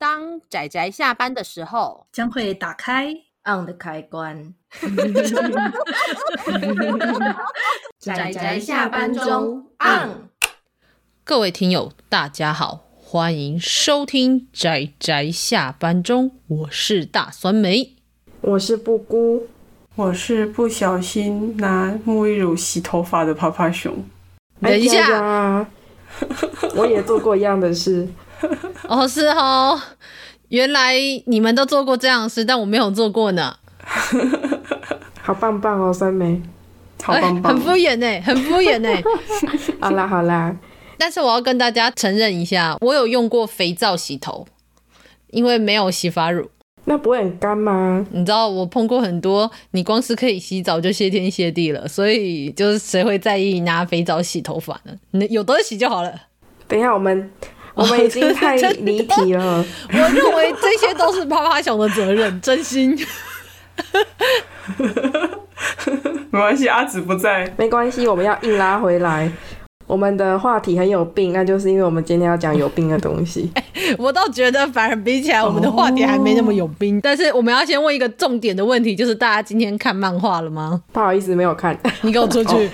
当仔仔下班的时候，将会打开 on 的开关。仔仔下班中 on。各位听友，大家好，欢迎收听仔仔下班中，我是大酸梅，我是布姑，我是不小心拿沐浴乳洗头发的趴趴熊。等一下，我也做过一样的事。哦，是哦，原来你们都做过这样的事，但我没有做过呢。好棒棒哦，三梅，好棒棒，欸、很敷衍呢，很敷衍呢。好啦好啦，但是我要跟大家承认一下，我有用过肥皂洗头，因为没有洗发乳。那不会很干吗？你知道我碰过很多，你光是可以洗澡就谢天谢地了，所以就是谁会在意拿肥皂洗头发呢？你有得洗就好了。等一下，我们。我们已经 太离题了。我认为这些都是趴趴熊的责任，真心。没关系，阿紫不在，没关系，我们要硬拉回来。我们的话题很有病，那就是因为我们今天要讲有病的东西。欸、我倒觉得反而比起来，我们的话题还没那么有病。Oh. 但是我们要先问一个重点的问题，就是大家今天看漫画了吗？不好意思，没有看。你给我出去。Oh.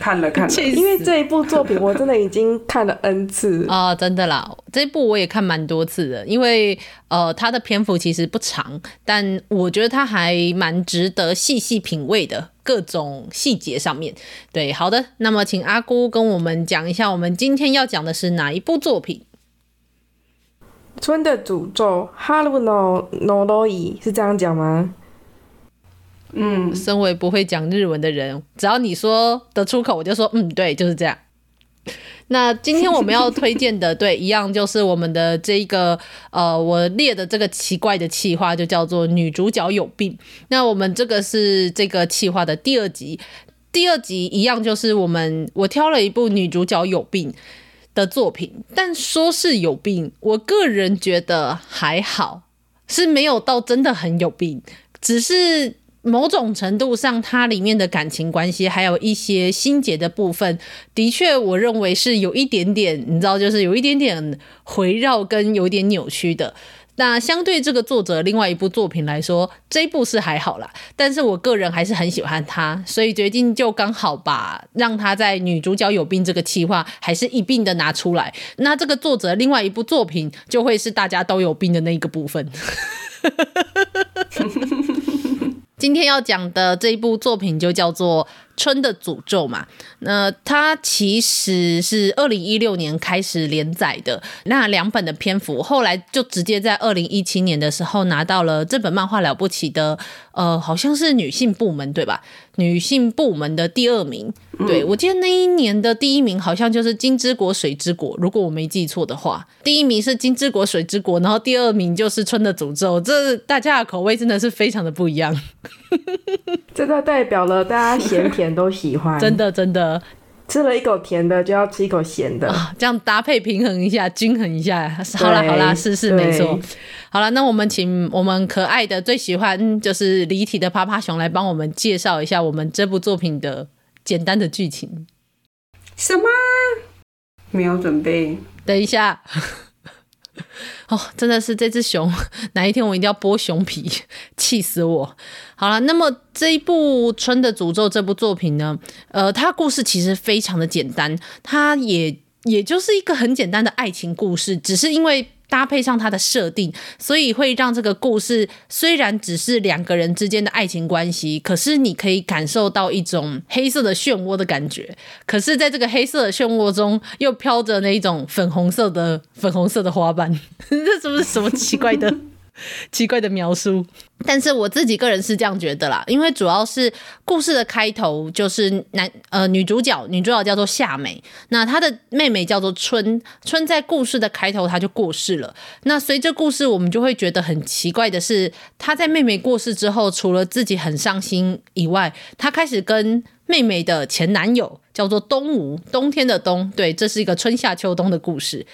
看了看了，因为这一部作品我真的已经看了 N 次啊、哦，真的啦，这一部我也看蛮多次的，因为呃，它的篇幅其实不长，但我觉得它还蛮值得细细品味的，各种细节上面。对，好的，那么请阿姑跟我们讲一下，我们今天要讲的是哪一部作品？春的诅咒，哈鲁诺诺罗伊是这样讲吗？嗯，身为不会讲日文的人，只要你说的出口，我就说嗯，对，就是这样。那今天我们要推荐的，对，一样就是我们的这一个呃，我列的这个奇怪的企划，就叫做女主角有病。那我们这个是这个企划的第二集，第二集一样就是我们我挑了一部女主角有病的作品，但说是有病，我个人觉得还好，是没有到真的很有病，只是。某种程度上，它里面的感情关系，还有一些心结的部分，的确，我认为是有一点点，你知道，就是有一点点回绕跟有点扭曲的。那相对这个作者另外一部作品来说，这一部是还好啦，但是我个人还是很喜欢他，所以决定就刚好把让他在女主角有病这个企划，还是一并的拿出来。那这个作者另外一部作品，就会是大家都有病的那一个部分。今天要讲的这一部作品就叫做《春的诅咒》嘛，那它其实是二零一六年开始连载的，那两本的篇幅，后来就直接在二零一七年的时候拿到了这本漫画了不起的，呃，好像是女性部门对吧？女性部门的第二名，对，我记得那一年的第一名好像就是《金之国水之国》，如果我没记错的话，第一名是《金之国水之国》，然后第二名就是《春的诅咒》，这大家的口味真的是非常的不一样。这个代表了大家咸甜都喜欢，真的真的，吃了一口甜的就要吃一口咸的，啊，这样搭配平衡一下，均衡一下。好啦好啦，是是没错。好了，那我们请我们可爱的最喜欢就是离体的趴趴熊来帮我们介绍一下我们这部作品的简单的剧情。什么？没有准备。等一下。哦，真的是这只熊，哪一天我一定要剥熊皮，气死我！好了，那么这一部《春的诅咒》这部作品呢，呃，它故事其实非常的简单，它也也就是一个很简单的爱情故事，只是因为。搭配上它的设定，所以会让这个故事虽然只是两个人之间的爱情关系，可是你可以感受到一种黑色的漩涡的感觉。可是，在这个黑色的漩涡中，又飘着那一种粉红色的粉红色的花瓣，这是不是什么奇怪的？奇怪的描述，但是我自己个人是这样觉得啦，因为主要是故事的开头就是男呃女主角，女主角叫做夏美，那她的妹妹叫做春，春在故事的开头她就过世了。那随着故事，我们就会觉得很奇怪的是，她在妹妹过世之后，除了自己很伤心以外，她开始跟妹妹的前男友叫做东吴，冬天的冬，对，这是一个春夏秋冬的故事。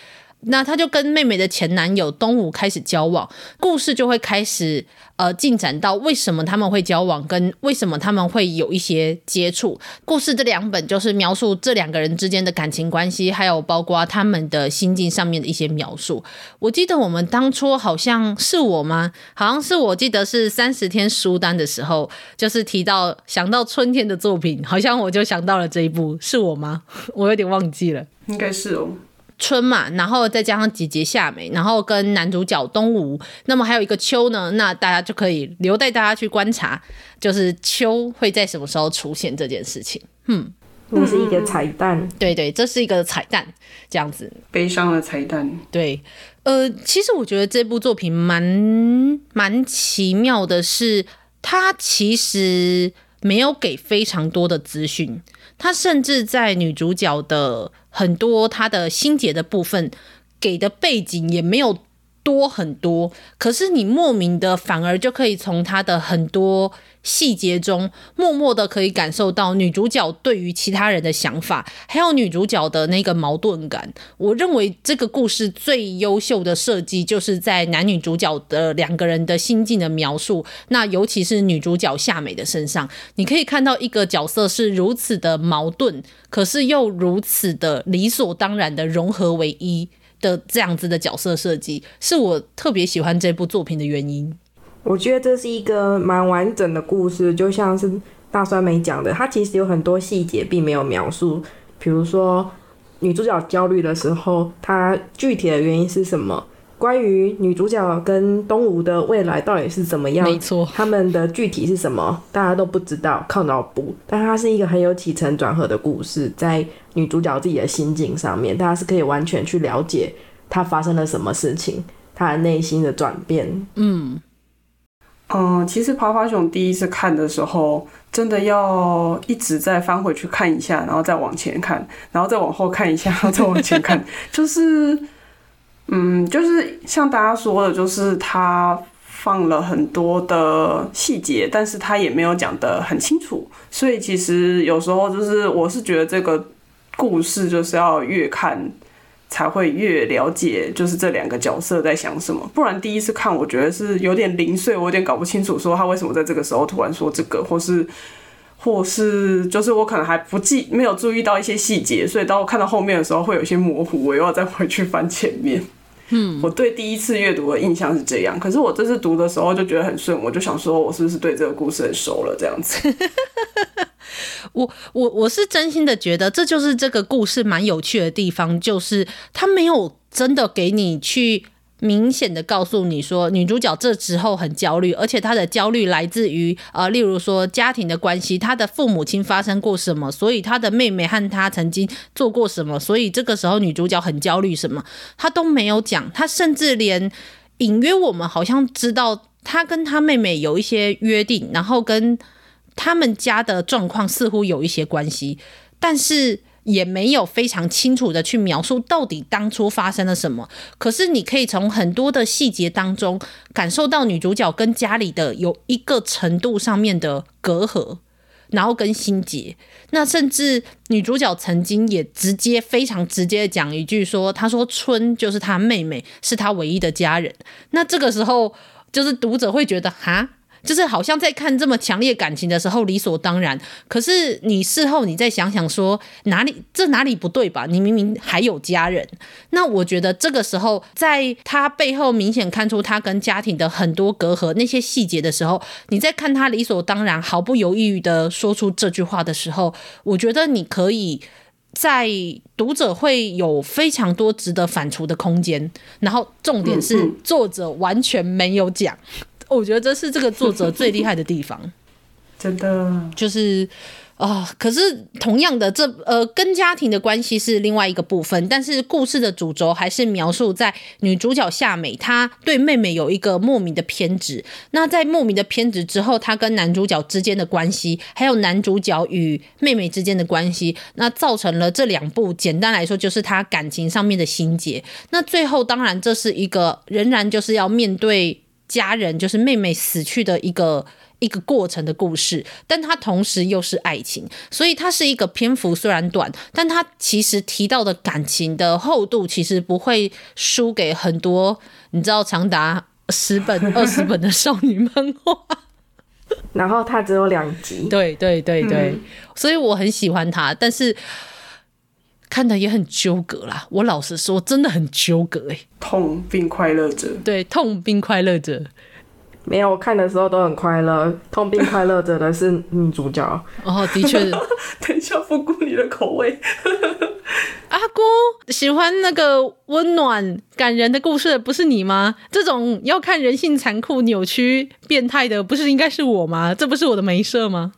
那他就跟妹妹的前男友东吴开始交往，故事就会开始呃进展到为什么他们会交往，跟为什么他们会有一些接触。故事这两本就是描述这两个人之间的感情关系，还有包括他们的心境上面的一些描述。我记得我们当初好像是我吗？好像是我记得是三十天书单的时候，就是提到想到春天的作品，好像我就想到了这一部，是我吗？我有点忘记了，应该是哦。春嘛，然后再加上姐姐夏美，然后跟男主角东吴，那么还有一个秋呢，那大家就可以留待大家去观察，就是秋会在什么时候出现这件事情。嗯，那是一个彩蛋，对对，这是一个彩蛋，这样子，悲伤的彩蛋。对，呃，其实我觉得这部作品蛮蛮奇妙的是，它其实没有给非常多的资讯，它甚至在女主角的。很多他的心结的部分给的背景也没有多很多，可是你莫名的反而就可以从他的很多。细节中，默默的可以感受到女主角对于其他人的想法，还有女主角的那个矛盾感。我认为这个故事最优秀的设计，就是在男女主角的两个人的心境的描述。那尤其是女主角夏美的身上，你可以看到一个角色是如此的矛盾，可是又如此的理所当然的融合为一的这样子的角色设计，是我特别喜欢这部作品的原因。我觉得这是一个蛮完整的故事，就像是大酸梅讲的，它其实有很多细节并没有描述，比如说女主角焦虑的时候，她具体的原因是什么？关于女主角跟东吴的未来到底是怎么样？没错，他们的具体是什么？大家都不知道，靠脑补。但它是一个很有起承转合的故事，在女主角自己的心境上面，大家是可以完全去了解她发生了什么事情，她的内心的转变。嗯。嗯，其实《爬爬熊》第一次看的时候，真的要一直再翻回去看一下，然后再往前看，然后再往后看一下，然后再往前看，就是，嗯，就是像大家说的，就是他放了很多的细节，但是他也没有讲得很清楚，所以其实有时候就是，我是觉得这个故事就是要越看。才会越了解，就是这两个角色在想什么。不然第一次看，我觉得是有点零碎，我有点搞不清楚，说他为什么在这个时候突然说这个，或是，或是，就是我可能还不记，没有注意到一些细节，所以当我看到后面的时候，会有些模糊，我又要再回去翻前面。嗯，我对第一次阅读的印象是这样，可是我这次读的时候就觉得很顺，我就想说，我是不是对这个故事很熟了？这样子。我我我是真心的觉得，这就是这个故事蛮有趣的地方，就是他没有真的给你去明显的告诉你说，女主角这时候很焦虑，而且她的焦虑来自于呃，例如说家庭的关系，她的父母亲发生过什么，所以她的妹妹和她曾经做过什么，所以这个时候女主角很焦虑什么，她都没有讲，她甚至连隐约我们好像知道她跟她妹妹有一些约定，然后跟。他们家的状况似乎有一些关系，但是也没有非常清楚的去描述到底当初发生了什么。可是你可以从很多的细节当中感受到女主角跟家里的有一个程度上面的隔阂，然后跟心结。那甚至女主角曾经也直接非常直接的讲一句说：“她说春就是她妹妹，是她唯一的家人。”那这个时候就是读者会觉得哈。就是好像在看这么强烈感情的时候理所当然，可是你事后你再想想说哪里这哪里不对吧？你明明还有家人。那我觉得这个时候在他背后明显看出他跟家庭的很多隔阂那些细节的时候，你在看他理所当然毫不犹豫的说出这句话的时候，我觉得你可以在读者会有非常多值得反刍的空间。然后重点是作者完全没有讲。我觉得这是这个作者最厉害的地方，真的就是啊、呃。可是同样的，这呃跟家庭的关系是另外一个部分，但是故事的主轴还是描述在女主角夏美，她对妹妹有一个莫名的偏执。那在莫名的偏执之后，她跟男主角之间的关系，还有男主角与妹妹之间的关系，那造成了这两部简单来说就是她感情上面的心结。那最后当然这是一个仍然就是要面对。家人就是妹妹死去的一个一个过程的故事，但它同时又是爱情，所以它是一个篇幅虽然短，但它其实提到的感情的厚度其实不会输给很多你知道长达十本、二十本的少女漫画。然后它只有两集，对对对对，嗯、所以我很喜欢它，但是看的也很纠葛啦。我老实说，真的很纠葛哎。痛并快乐着，对，痛并快乐着。没有，我看的时候都很快乐，痛并快乐着的是女主角。哦，的确。等一下，不顾你的口味。阿姑喜欢那个温暖感人的故事，不是你吗？这种要看人性残酷、扭曲、变态的，不是应该是我吗？这不是我的没设吗？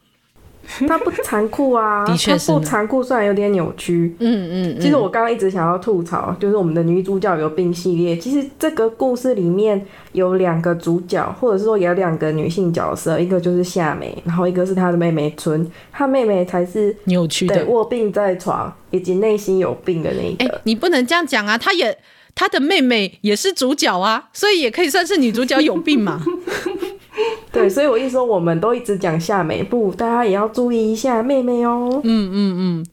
他不残酷啊，的确是不残酷，虽然有点扭曲。嗯嗯，嗯，其实我刚刚一直想要吐槽，就是我们的女主角有病系列。其实这个故事里面有两个主角，或者是说有两个女性角色，一个就是夏美，然后一个是她的妹妹春。她妹妹才是扭曲的，卧病在床以及内心有病的那一个。欸，你不能这样讲啊！她也她的妹妹也是主角啊，所以也可以算是女主角有病嘛。对，所以我一说，我们都一直讲夏美，不，大家也要注意一下妹妹哦。嗯嗯嗯，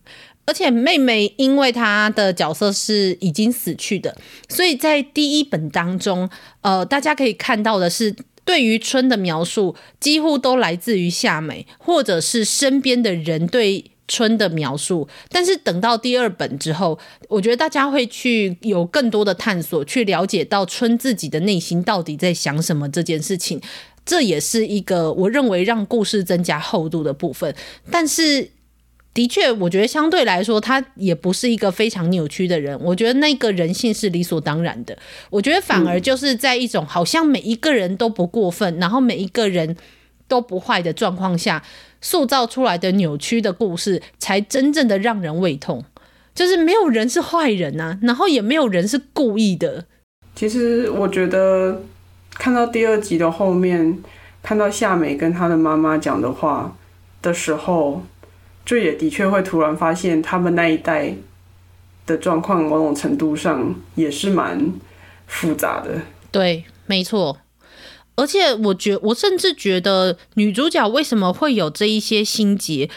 而且妹妹因为她的角色是已经死去的，所以在第一本当中，呃，大家可以看到的是，对于春的描述几乎都来自于夏美，或者是身边的人对春的描述。但是等到第二本之后，我觉得大家会去有更多的探索，去了解到春自己的内心到底在想什么这件事情。这也是一个我认为让故事增加厚度的部分，但是的确，我觉得相对来说，他也不是一个非常扭曲的人。我觉得那个人性是理所当然的。我觉得反而就是在一种好像每一个人都不过分，然后每一个人都不坏的状况下，塑造出来的扭曲的故事，才真正的让人胃痛。就是没有人是坏人啊，然后也没有人是故意的。其实我觉得。看到第二集的后面，看到夏美跟她的妈妈讲的话的时候，就也的确会突然发现，他们那一代的状况某种程度上也是蛮复杂的。对，没错。而且我觉，我甚至觉得女主角为什么会有这一些心结，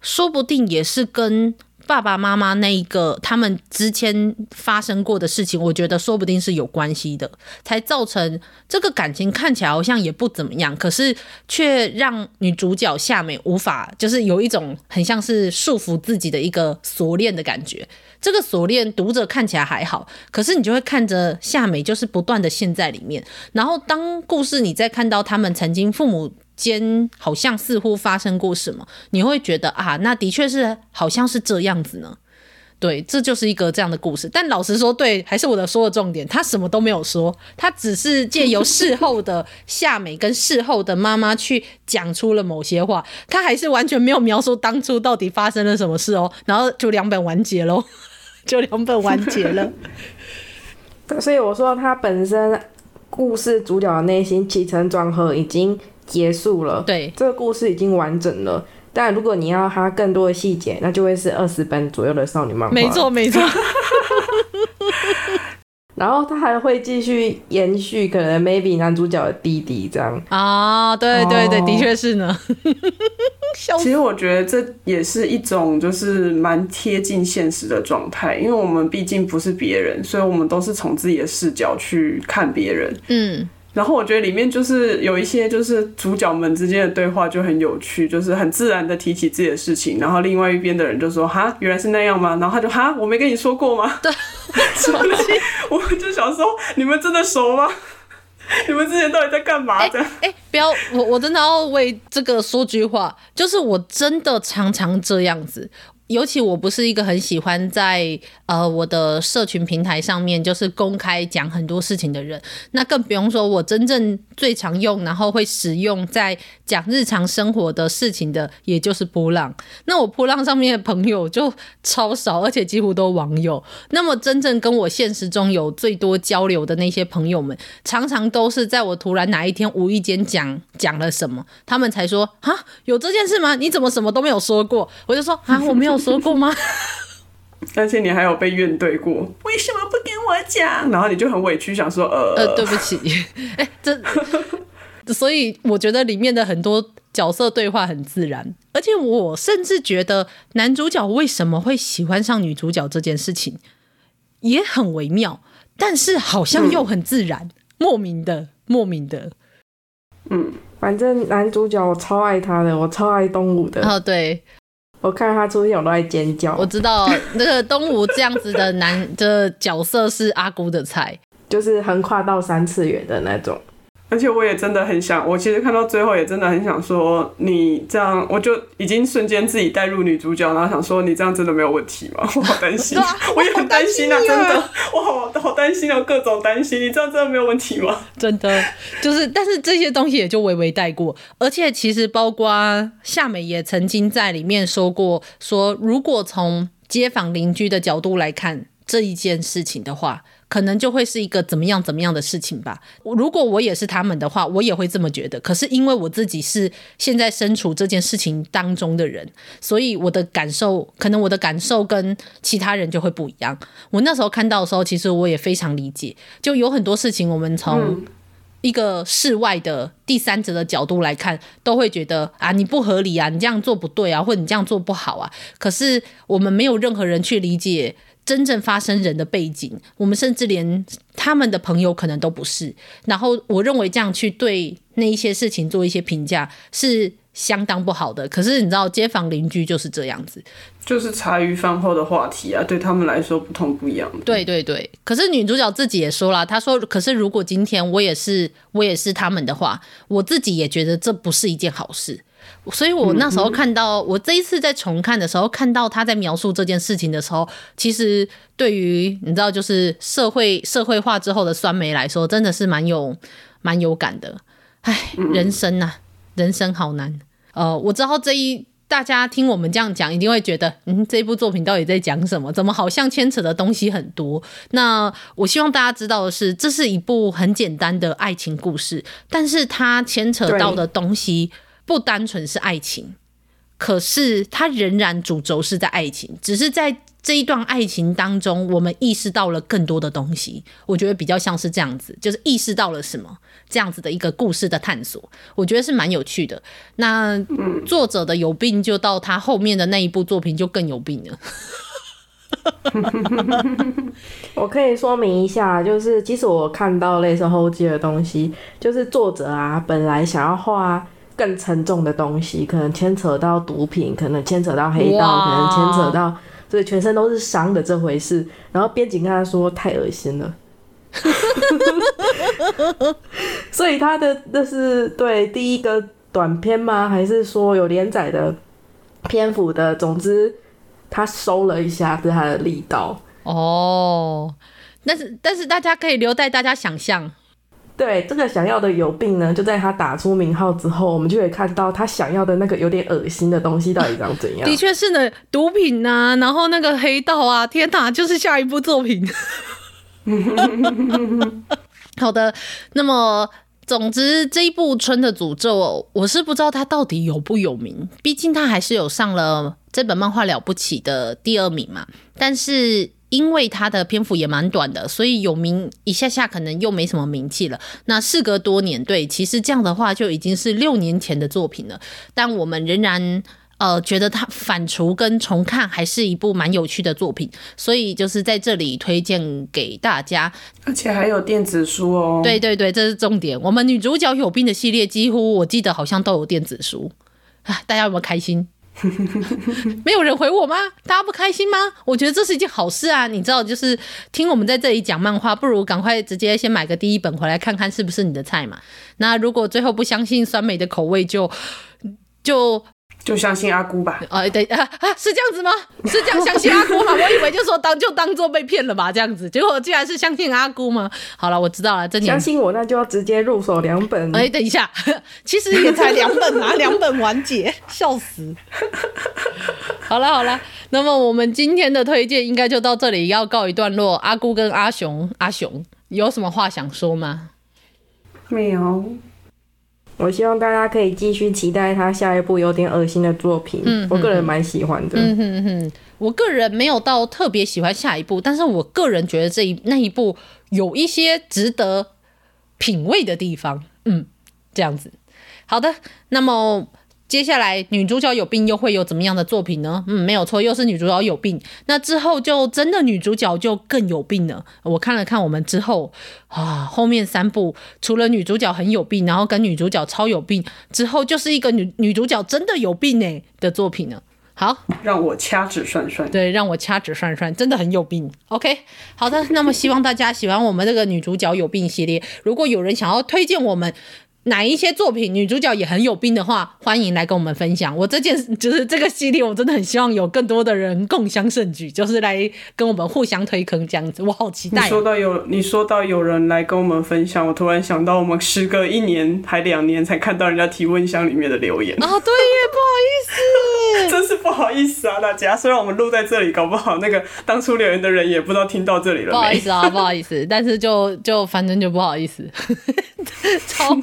说不定也是跟。爸爸妈妈那一个，他们之前发生过的事情，我觉得说不定是有关系的，才造成这个感情看起来好像也不怎么样，可是却让女主角夏美无法，就是有一种很像是束缚自己的一个锁链的感觉。这个锁链读着看起来还好，可是你就会看着夏美就是不断的陷在里面，然后当故事你再看到他们曾经父母。间好像似乎发生过什么，你会觉得啊，那的确是好像是这样子呢。对，这就是一个这样的故事。但老实说，对，还是我的说的重点，他什么都没有说，他只是借由事后的夏美跟事后的妈妈去讲出了某些话，他还是完全没有描述当初到底发生了什么事哦。然后就两本完结喽，就两本完结了。所以我说，他本身故事主角的内心起承转合已经。结束了，对，这个故事已经完整了。但如果你要它更多的细节，那就会是二十本左右的少女漫画。没错，没错。然后他还会继续延续，可能 maybe 男主角的弟弟这样啊，对对对，的确是呢。其实我觉得这也是一种就是蛮贴近现实的状态，因为我们毕竟不是别人，所以我们都是从自己的视角去看别人。嗯。然后我觉得里面就是有一些就是主角们之间的对话就很有趣，就是很自然的提起自己的事情，然后另外一边的人就说：“哈，原来是那样吗？”然后他就：“哈，我没跟你说过吗？”对，我就想说，你们真的熟吗？你们之前到底在干嘛？这样？哎，不要，我我真的要为这个说句话，就是我真的常常这样子。尤其我不是一个很喜欢在呃我的社群平台上面就是公开讲很多事情的人，那更不用说我真正最常用，然后会使用在讲日常生活的事情的，也就是波浪。那我波浪上面的朋友就超少，而且几乎都网友。那么真正跟我现实中有最多交流的那些朋友们，常常都是在我突然哪一天无意间讲讲了什么，他们才说啊，有这件事吗？你怎么什么都没有说过？我就说啊，我没有。说过吗？而且你还有被怨怼过，为什么不跟我讲？然后你就很委屈，想说呃呃，对不起，哎、欸，这 所以我觉得里面的很多角色对话很自然，而且我甚至觉得男主角为什么会喜欢上女主角这件事情也很微妙，但是好像又很自然，嗯、莫名的，莫名的。嗯，反正男主角我超爱他的，我超爱东武的。哦，对，我看他出现我都在尖叫。我知道那个东吴这样子的男 的角色是阿姑的菜，就是横跨到三次元的那种。而且我也真的很想，我其实看到最后也真的很想说，你这样我就已经瞬间自己带入女主角，然后想说你这样真的没有问题吗？我好担心，我也很担心啊，真的，我好好担心啊，各种担心，你这样真的没有问题吗？真的，就是，但是这些东西也就微微带过，而且其实包括夏美也曾经在里面说过，说如果从街坊邻居的角度来看这一件事情的话。可能就会是一个怎么样怎么样的事情吧。如果我也是他们的话，我也会这么觉得。可是因为我自己是现在身处这件事情当中的人，所以我的感受，可能我的感受跟其他人就会不一样。我那时候看到的时候，其实我也非常理解。就有很多事情，我们从一个室外的第三者的角度来看，都会觉得啊，你不合理啊，你这样做不对啊，或者你这样做不好啊。可是我们没有任何人去理解。真正发生人的背景，我们甚至连他们的朋友可能都不是。然后，我认为这样去对那一些事情做一些评价是相当不好的。可是，你知道，街坊邻居就是这样子，就是茶余饭后的话题啊，对他们来说不痛不痒。对对对。可是女主角自己也说了，她说：“可是如果今天我也是我也是他们的话，我自己也觉得这不是一件好事。”所以我那时候看到，我这一次在重看的时候，看到他在描述这件事情的时候，其实对于你知道，就是社会社会化之后的酸梅来说，真的是蛮有蛮有感的。唉，人生呐，人生好难。呃，我知道这一大家听我们这样讲，一定会觉得，嗯，这部作品到底在讲什么？怎么好像牵扯的东西很多？那我希望大家知道的是，这是一部很简单的爱情故事，但是它牵扯到的东西。不单纯是爱情，可是它仍然主轴是在爱情，只是在这一段爱情当中，我们意识到了更多的东西。我觉得比较像是这样子，就是意识到了什么这样子的一个故事的探索，我觉得是蛮有趣的。那作者的有病，就到他后面的那一部作品就更有病了。我可以说明一下，就是其实我看到类似后记的东西，就是作者啊本来想要画。更沉重的东西，可能牵扯到毒品，可能牵扯到黑道，可能牵扯到所以全身都是伤的这回事。然后编辑跟他说太恶心了，所以他的那是对第一个短片吗？还是说有连载的篇幅的？总之他收了一下对他的力道哦。但是但是大家可以留待大家想象。对，这个想要的有病呢，就在他打出名号之后，我们就可以看到他想要的那个有点恶心的东西到底长怎样。的确是呢，毒品啊，然后那个黑道啊，天哪，就是下一部作品。好的，那么总之这一部《春的诅咒》，我是不知道他到底有不有名，毕竟他还是有上了这本漫画了不起的第二名嘛，但是。因为它的篇幅也蛮短的，所以有名一下下可能又没什么名气了。那事隔多年，对，其实这样的话就已经是六年前的作品了。但我们仍然呃觉得它反刍跟重看还是一部蛮有趣的作品，所以就是在这里推荐给大家。而且还有电子书哦。对对对，这是重点。我们女主角有病的系列几乎我记得好像都有电子书啊，大家有没有开心？没有人回我吗？大家不开心吗？我觉得这是一件好事啊！你知道，就是听我们在这里讲漫画，不如赶快直接先买个第一本回来看看是不是你的菜嘛。那如果最后不相信酸梅的口味就，就就。就相信阿姑吧。啊，对啊啊，是这样子吗？是这样相信阿姑吗？我以为就说当就当做被骗了吧，这样子。结果竟然是相信阿姑吗？好了，我知道了，真相信我，那就要直接入手两本。哎，等一下，其实也才两本啊，两本完结，笑死。好了好了，那么我们今天的推荐应该就到这里要告一段落。阿姑跟阿雄，阿雄有什么话想说吗？没有。我希望大家可以继续期待他下一部有点恶心的作品。嗯，我个人蛮喜欢的。嗯哼哼，我个人没有到特别喜欢下一部，但是我个人觉得这一那一部有一些值得品味的地方。嗯，这样子。好的，那么。接下来女主角有病又会有怎么样的作品呢？嗯，没有错，又是女主角有病。那之后就真的女主角就更有病了。我看了看我们之后啊，后面三部除了女主角很有病，然后跟女主角超有病之后，就是一个女女主角真的有病诶的作品呢。好，让我掐指算算，对，让我掐指算算，真的很有病。OK，好的，那么希望大家喜欢我们这个女主角有病系列。如果有人想要推荐我们。哪一些作品女主角也很有病的话，欢迎来跟我们分享。我这件就是这个系列，我真的很希望有更多的人共襄盛举，就是来跟我们互相推坑这样子。我好期待。你说到有你说到有人来跟我们分享，我突然想到，我们时隔一年还两年才看到人家提问箱里面的留言啊，对耶，不好意思，真是不好意思啊，大家。虽然我们录在这里，搞不好那个当初留言的人也不知道听到这里了。不好意思啊，不好意思，但是就就反正就不好意思，超。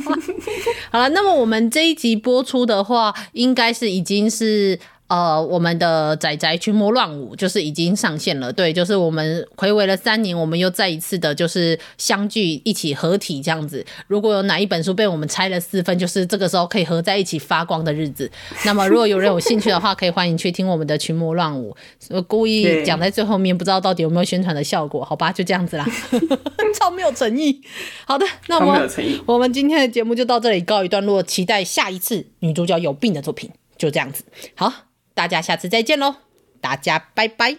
好了，那么我们这一集播出的话，应该是已经是。呃，我们的仔仔群魔乱舞就是已经上线了，对，就是我们睽违了三年，我们又再一次的，就是相聚一起合体这样子。如果有哪一本书被我们拆了四分，就是这个时候可以合在一起发光的日子。那么，如果有人有兴趣的话，可以欢迎去听我们的群魔乱舞。我故意讲在最后面，不知道到底有没有宣传的效果？好吧，就这样子啦，超没有诚意。好的，那么我们今天的节目就到这里告一段落，期待下一次女主角有病的作品，就这样子。好。大家下次再见喽！大家拜拜，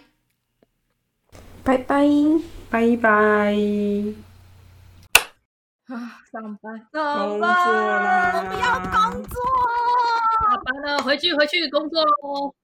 拜拜，拜拜。啊，上班，上班，我们要工作，下班了，回去，回去工作喽。